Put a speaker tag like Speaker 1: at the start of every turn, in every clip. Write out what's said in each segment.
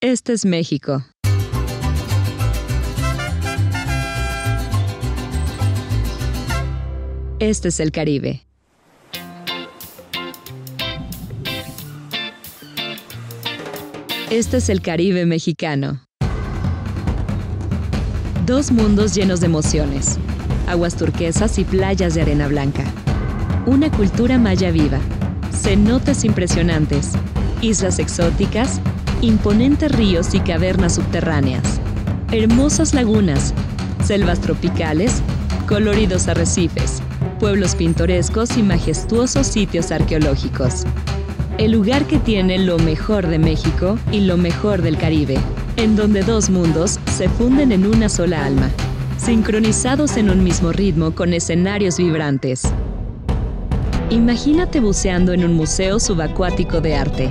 Speaker 1: Este es México. Este es el Caribe. Este es el Caribe mexicano. Dos mundos llenos de emociones, aguas turquesas y playas de arena blanca. Una cultura maya viva, cenotes impresionantes, islas exóticas, imponentes ríos y cavernas subterráneas, hermosas lagunas, selvas tropicales, coloridos arrecifes, pueblos pintorescos y majestuosos sitios arqueológicos. El lugar que tiene lo mejor de México y lo mejor del Caribe, en donde dos mundos se funden en una sola alma, sincronizados en un mismo ritmo con escenarios vibrantes. Imagínate buceando en un museo subacuático de arte,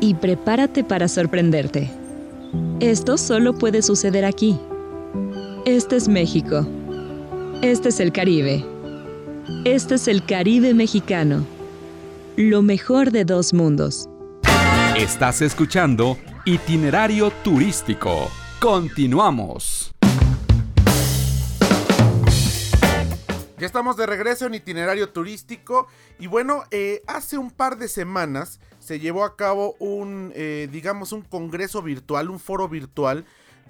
Speaker 1: y prepárate para sorprenderte. Esto solo puede suceder aquí. Este es México. Este es el Caribe. Este es el Caribe mexicano. Lo mejor de dos mundos.
Speaker 2: Estás escuchando Itinerario Turístico. Continuamos.
Speaker 3: Ya estamos de regreso en itinerario turístico y bueno, eh, hace un par de semanas se llevó a cabo un, eh, digamos, un congreso virtual, un foro virtual,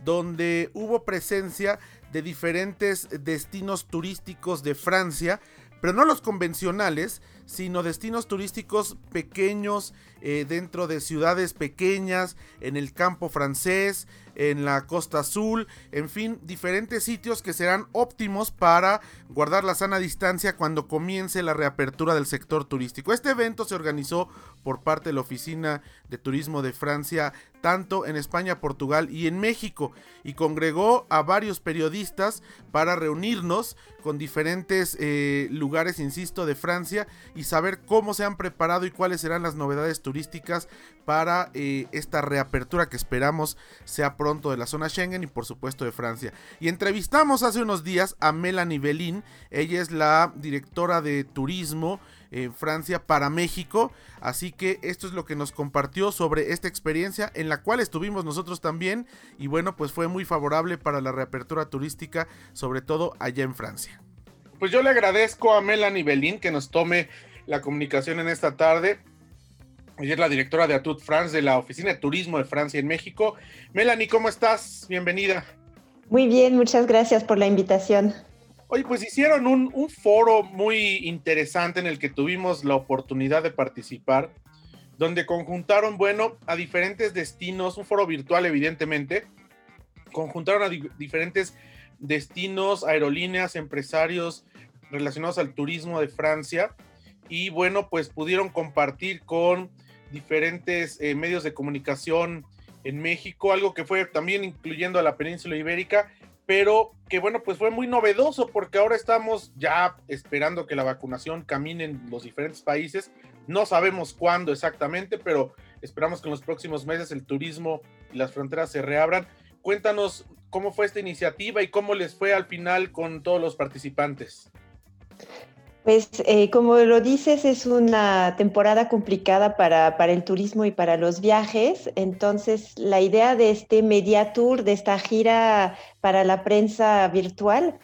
Speaker 3: donde hubo presencia de diferentes destinos turísticos de Francia, pero no los convencionales, sino destinos turísticos pequeños eh, dentro de ciudades pequeñas, en el campo francés, en la costa azul, en fin, diferentes sitios que serán óptimos para guardar la sana distancia cuando comience la reapertura del sector turístico. Este evento se organizó por parte de la Oficina de Turismo de Francia, tanto en España, Portugal y en México, y congregó a varios periodistas para reunirnos con diferentes eh, lugares, insisto, de Francia y saber cómo se han preparado y cuáles serán las novedades turísticas para eh, esta reapertura que esperamos sea pronto de la zona Schengen y por supuesto de Francia. Y entrevistamos hace unos días a Melanie Belín, ella es la directora de turismo en Francia para México. Así que esto es lo que nos compartió sobre esta experiencia en la cual estuvimos nosotros también. Y bueno, pues fue muy favorable para la reapertura turística, sobre todo allá en Francia. Pues yo le agradezco a Melanie Belín que nos tome la comunicación en esta tarde. Ella es la directora de Atut France de la Oficina de Turismo de Francia en México. Melanie, ¿cómo estás? Bienvenida.
Speaker 4: Muy bien, muchas gracias por la invitación.
Speaker 3: Oye, pues hicieron un, un, foro muy interesante en el que tuvimos la oportunidad de participar, donde conjuntaron, bueno, a diferentes destinos, un foro virtual evidentemente, conjuntaron a di diferentes destinos, aerolíneas, empresarios relacionados al turismo de Francia y bueno, pues pudieron compartir con diferentes eh, medios de comunicación en México, algo que fue también incluyendo a la península ibérica pero que bueno, pues fue muy novedoso porque ahora estamos ya esperando que la vacunación camine en los diferentes países. No sabemos cuándo exactamente, pero esperamos que en los próximos meses el turismo y las fronteras se reabran. Cuéntanos cómo fue esta iniciativa y cómo les fue al final con todos los participantes.
Speaker 4: Pues eh, como lo dices, es una temporada complicada para, para, el turismo y para los viajes. Entonces, la idea de este media tour, de esta gira para la prensa virtual,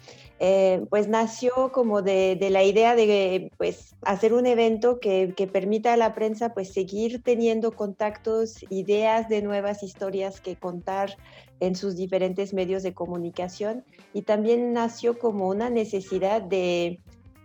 Speaker 4: eh, pues nació como de, la idea de pues, hacer un evento que, permita a la prensa pues, seguir teniendo contactos, ideas de nuevas historias que contar en sus diferentes medios de comunicación y también nació como una necesidad de,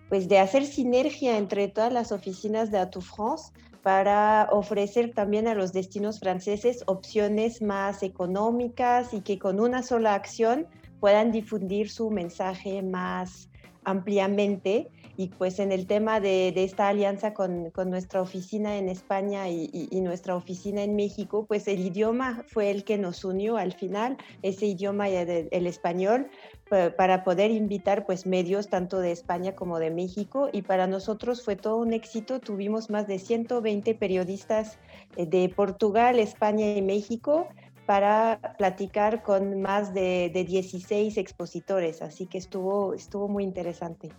Speaker 4: pues, de hacer sinergia entre todas las oficinas de Atout France para ofrecer también a los destinos franceses opciones más económicas y que con una sola acción puedan difundir su mensaje más ampliamente y pues en el tema de, esta alianza con, nuestra oficina en España y, nuestra oficina en México, pues el idioma fue el que nos unió al final, ese idioma el, el español, para poder invitar pues medios tanto de España como de México. Y para nosotros fue todo un éxito, tuvimos más de 120 periodistas eh, de Portugal, España y México para platicar con más de, 16 expositores, así que estuvo, estuvo muy interesante.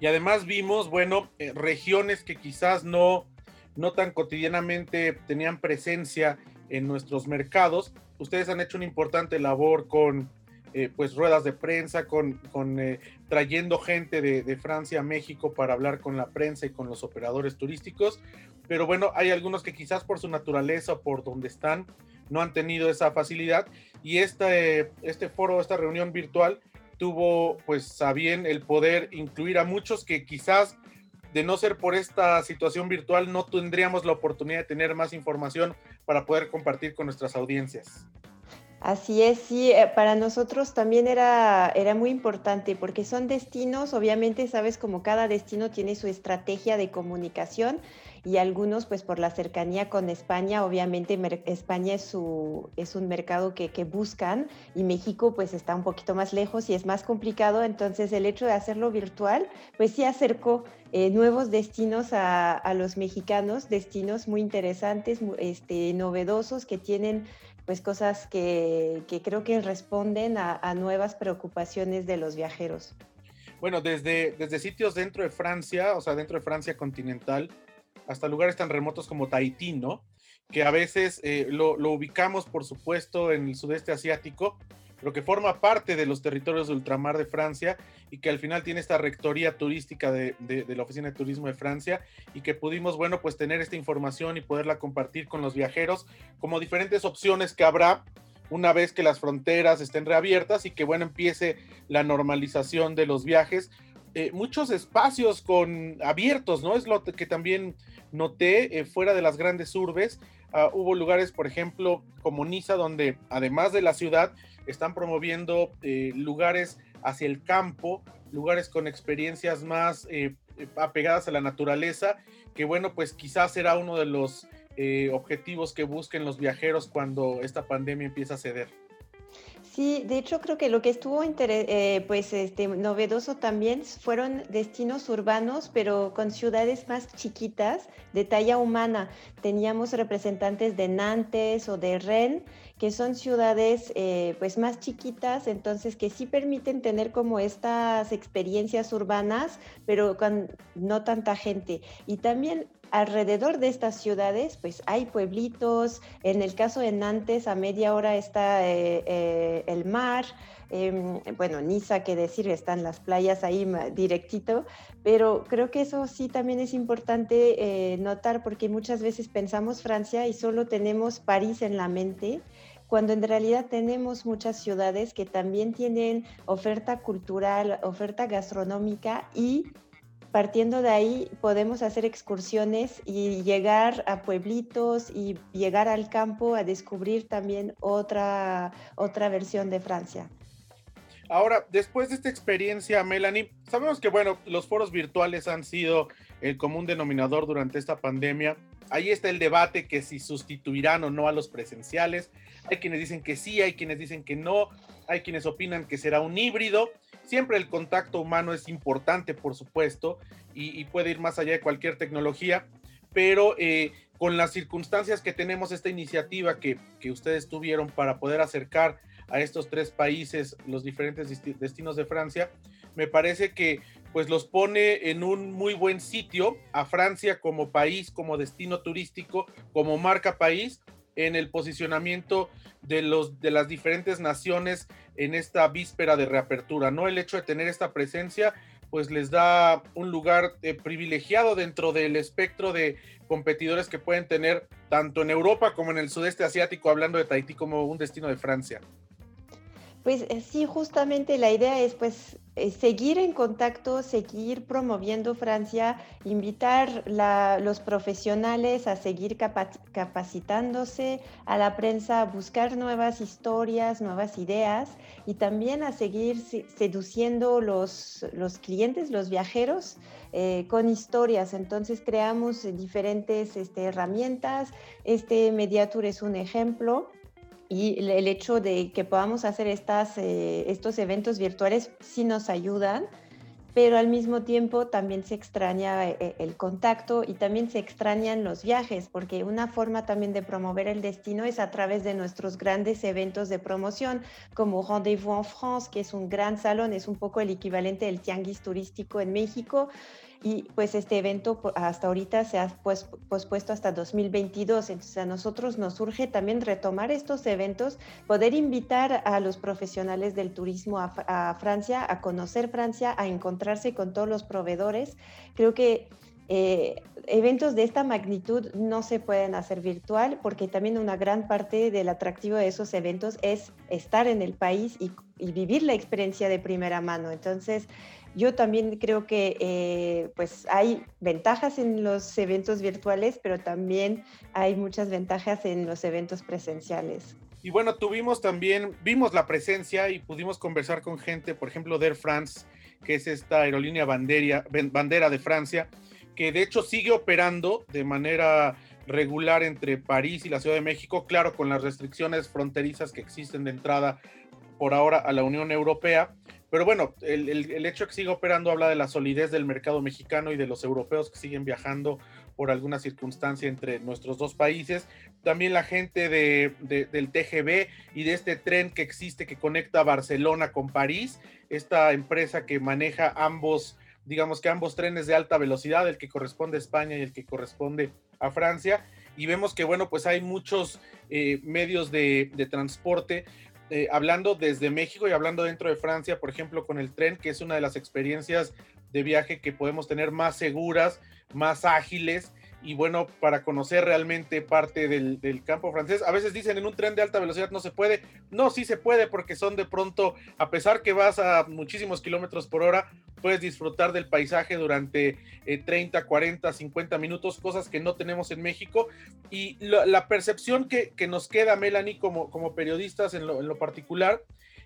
Speaker 3: Y además vimos, bueno, eh, regiones que quizás no, no tan cotidianamente tenían presencia en nuestros mercados. Ustedes han hecho una importante labor con eh, pues ruedas de prensa, con, con eh, trayendo gente de, de, Francia a México para hablar con la prensa y con los operadores turísticos. Pero bueno, hay algunos que quizás por su naturaleza o por donde están, no han tenido esa facilidad y este, este foro, esta reunión virtual tuvo pues a bien el poder incluir a muchos que quizás de no ser por esta situación virtual no tendríamos la oportunidad de tener más información para poder compartir con nuestras audiencias.
Speaker 4: Así es, sí, eh, para nosotros también era, era muy importante porque son destinos, obviamente sabes como cada destino tiene su estrategia de comunicación y algunos pues por la cercanía con España, obviamente España es, su, es un mercado que, buscan y México pues está un poquito más lejos y es más complicado, entonces el hecho de hacerlo virtual pues sí acercó eh, nuevos destinos a, a, los mexicanos, destinos muy interesantes, este, novedosos que tienen pues cosas que, que creo que responden a, a, nuevas preocupaciones de los viajeros.
Speaker 3: Bueno, desde, desde sitios dentro de Francia, o sea, dentro de Francia continental, hasta lugares tan remotos como Tahití, ¿no? Que a veces eh, lo, ubicamos, por supuesto, en el sudeste asiático, pero que forma parte de los territorios de ultramar de Francia y que al final tiene esta rectoría turística de, la Oficina de Turismo de Francia y que pudimos, bueno, pues tener esta información y poderla compartir con los viajeros como diferentes opciones que habrá una vez que las fronteras estén reabiertas y que, bueno, empiece la normalización de los viajes eh, muchos espacios con abiertos, ¿no? Es lo que también noté eh, fuera de las grandes urbes. Ah, hubo lugares, por ejemplo, como Niza, donde además de la ciudad, están promoviendo eh, lugares hacia el campo, lugares con experiencias más apegadas a la naturaleza, que bueno, pues quizás será uno de los objetivos que busquen los viajeros cuando esta pandemia empieza a ceder.
Speaker 4: Sí, de hecho creo que lo que estuvo eh, pues este, novedoso también fueron destinos urbanos, pero con ciudades más chiquitas, de talla humana. Teníamos representantes de Nantes o de Rennes, que son ciudades eh, pues más chiquitas, entonces que sí permiten tener como estas experiencias urbanas, pero con no tanta gente. Y también alrededor de estas ciudades, pues hay pueblitos. En el caso de Nantes, a media hora está eh, eh, el mar. Em, bueno, Niza, que decir, están las playas ahí directito, pero creo que eso sí también es importante notar porque muchas veces pensamos Francia y solo tenemos París en la mente cuando en realidad tenemos muchas ciudades que también tienen oferta cultural, oferta gastronómica y partiendo de ahí podemos hacer excursiones y llegar a pueblitos y llegar al campo a descubrir también otra, otra versión de Francia.
Speaker 3: Ahora, después de esta experiencia, Melanie, sabemos que, bueno, los foros virtuales han sido el común denominador durante esta pandemia. Ahí está el debate que si sustituirán o no a los presenciales. Hay quienes dicen que sí, hay quienes dicen que no, hay quienes opinan que será un híbrido. Siempre el contacto humano es importante, por supuesto, y, puede ir más allá de cualquier tecnología, pero eh, con las circunstancias que tenemos, esta iniciativa que, que, ustedes tuvieron para poder acercar a estos tres países, los diferentes destinos de Francia, me parece que pues los pone en un muy buen sitio a Francia como país, como destino turístico, como marca país, en el posicionamiento de, los, de las diferentes naciones en esta víspera de reapertura, ¿no? El hecho de tener esta presencia pues les da un lugar eh, privilegiado dentro del espectro de competidores que pueden tener tanto en Europa como en el sudeste asiático, hablando de Tahití como un destino de Francia.
Speaker 4: Pues eh, sí, justamente la idea es pues eh, seguir en contacto, seguir promoviendo Francia, invitar a los profesionales a seguir capacitándose, a la prensa a buscar nuevas historias, nuevas ideas y también a seguir seduciendo los, los clientes, los viajeros eh, con historias. Entonces creamos diferentes este, herramientas. Este Mediatur es un ejemplo y el hecho de que podamos hacer estas, eh, estos eventos virtuales sí nos ayudan, pero al mismo tiempo también se extraña eh, el contacto y también se extrañan los viajes, porque una forma también de promover el destino es a través de nuestros grandes eventos de promoción, como Rendezvous en France, que es un gran salón, es un poco el equivalente del tianguis turístico en México y pues este evento hasta ahorita se ha pues, pospuesto hasta 2022. Entonces a nosotros nos urge también retomar estos eventos, poder invitar a los profesionales del turismo a, Francia, a conocer Francia, a encontrarse con todos los proveedores. Creo que eh, eventos de esta magnitud no se pueden hacer virtual porque también una gran parte del atractivo de esos eventos es estar en el país y vivir la experiencia de primera mano. Entonces, yo también creo que eh, pues hay ventajas en los eventos virtuales, pero también hay muchas ventajas en los eventos presenciales.
Speaker 3: Y bueno, tuvimos también, vimos la presencia y pudimos conversar con gente, por ejemplo, de Air France, que es esta aerolínea bandera, bandera de Francia, que de hecho sigue operando de manera regular entre París y la Ciudad de México, claro, con las restricciones fronterizas que existen de entrada por ahora a la Unión Europea, pero bueno, el, hecho de que siga operando habla de la solidez del mercado mexicano y de los europeos que siguen viajando por alguna circunstancia entre nuestros dos países. También la gente de, del TGB y de este tren que existe que conecta Barcelona con París, esta empresa que maneja ambos, digamos que ambos trenes de alta velocidad, el que corresponde a España y el que corresponde a Francia. Y vemos que, bueno, pues hay muchos eh, medios de, de transporte eh, hablando desde México y hablando dentro de Francia, por ejemplo, con el tren, que es una de las experiencias de viaje que podemos tener más seguras, más ágiles y bueno, para conocer realmente parte del, campo francés. A veces dicen en un tren de alta velocidad no se puede. No, sí se puede porque son de pronto, a pesar que vas a muchísimos kilómetros por hora, puedes disfrutar del paisaje durante 30, 40, 50 minutos, cosas que no tenemos en México. Y la, percepción que, nos queda, Melanie, como, como periodistas en lo, en lo particular,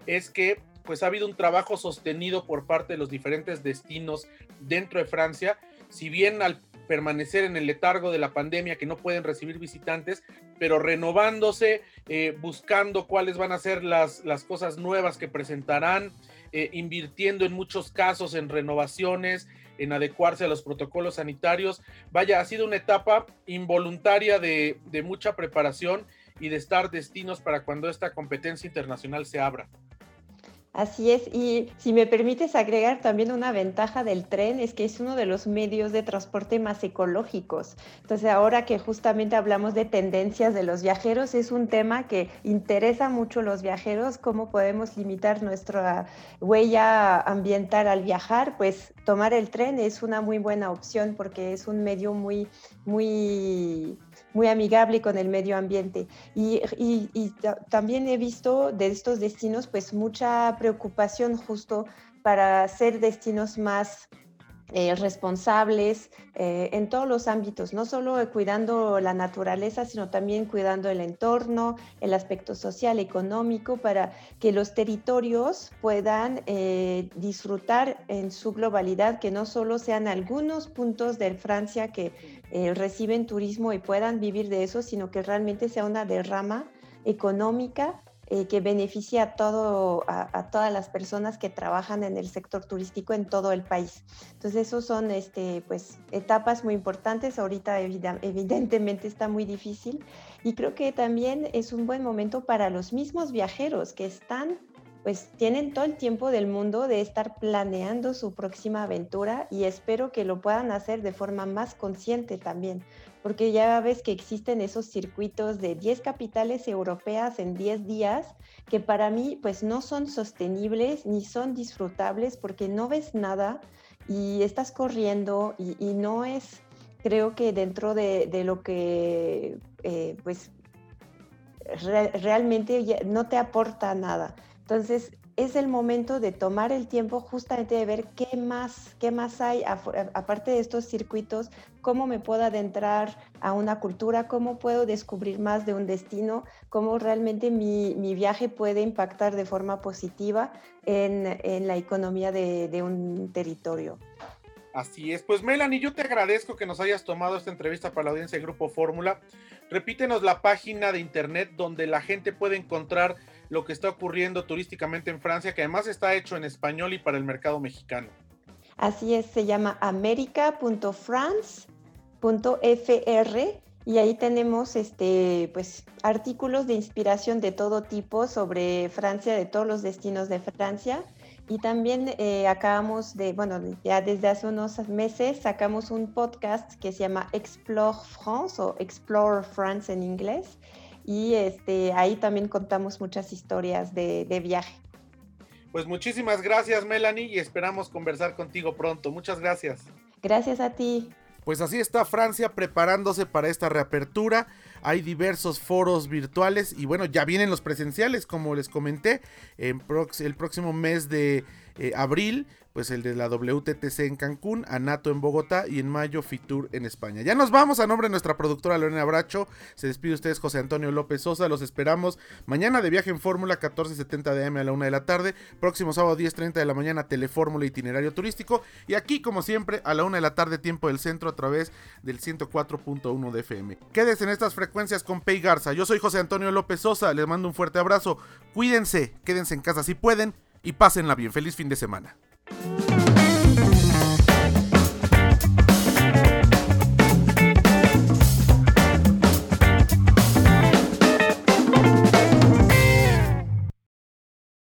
Speaker 3: es que pues ha habido un trabajo sostenido por parte de los diferentes destinos dentro de Francia. Si bien al permanecer en el letargo de la pandemia, que no pueden recibir visitantes, pero renovándose, eh, buscando cuáles van a ser las, las cosas nuevas que presentarán, eh, invirtiendo en muchos casos en renovaciones, en adecuarse a los protocolos sanitarios. Vaya, ha sido una etapa involuntaria de, de mucha preparación y de estar destinos para cuando esta competencia internacional se abra.
Speaker 4: Así es, y si me permites agregar también una ventaja del tren es que es uno de los medios de transporte más ecológicos. Entonces ahora que justamente hablamos de tendencias de los viajeros, es un tema que interesa mucho a los viajeros, cómo podemos limitar nuestra huella ambiental al viajar, pues tomar el tren es una muy buena opción porque es un medio muy, muy muy amigable con el medio ambiente. Y, también he visto de estos destinos pues mucha preocupación justo para ser destinos más eh, responsables eh, en todos los ámbitos, no solo cuidando la naturaleza, sino también cuidando el entorno, el aspecto social, económico, para que los territorios puedan eh, disfrutar en su globalidad, que no solo sean algunos puntos de Francia que reciben turismo y puedan vivir de eso, sino que realmente sea una derrama económica eh, que beneficia a, todo, a, todas las personas que trabajan en el sector turístico en todo el país. Entonces, esos son este, pues, etapas muy importantes. Ahorita evidentemente está muy difícil y creo que también es un buen momento para los mismos viajeros que están pues tienen todo el tiempo del mundo de estar planeando su próxima aventura y espero que lo puedan hacer de forma más consciente también, porque ya ves que existen esos circuitos de 10 capitales europeas en 10 días que para mí pues no son sostenibles ni son disfrutables porque no ves nada y estás corriendo y, no es, creo que dentro de, lo que eh, pues realmente no te aporta nada. Entonces, es el momento de tomar el tiempo justamente de ver qué más, qué más hay aparte de estos circuitos, cómo me puedo adentrar a una cultura, cómo puedo descubrir más de un destino, cómo realmente mi, viaje puede impactar de forma positiva en, la economía de, de un territorio.
Speaker 3: Así es, pues Melanie, yo te agradezco que nos hayas tomado esta entrevista para la audiencia de Grupo Fórmula. Repítenos la página de internet donde la gente puede encontrar lo que está ocurriendo turísticamente en Francia, que además está hecho en español y para el mercado mexicano.
Speaker 4: Así es, se llama america.france.fr y ahí tenemos este pues artículos de inspiración de todo tipo sobre Francia, de todos los destinos de Francia. Y también eh, acabamos de, bueno, ya desde hace unos meses sacamos un podcast que se llama Explore France o Explore France en inglés, y este, ahí también contamos muchas historias de, de viaje.
Speaker 3: Pues muchísimas gracias Melanie y esperamos conversar contigo pronto. Muchas gracias.
Speaker 4: Gracias a ti.
Speaker 3: Pues así está Francia preparándose para esta reapertura. Hay diversos foros virtuales y bueno, ya vienen los presenciales, como les comenté, en el próximo mes de eh, abril pues el de la WTTC en Cancún, Anato en Bogotá y en mayo Fitur en España. Ya nos vamos a nombre de nuestra productora Lorena Bracho. Se despide ustedes José Antonio López Sosa. Los esperamos mañana de viaje en Fórmula 14.70 de AM a la 1 de la tarde. Próximo sábado 10.30 de la mañana Telefórmula Itinerario Turístico. Y aquí como siempre a la 1 de la tarde tiempo del centro a través del 104.1 de FM. Quédense en estas frecuencias con Pei Garza. Yo soy José Antonio López Sosa. Les mando un fuerte abrazo. Cuídense, quédense en casa si pueden y pásenla bien. Feliz fin de semana. thank you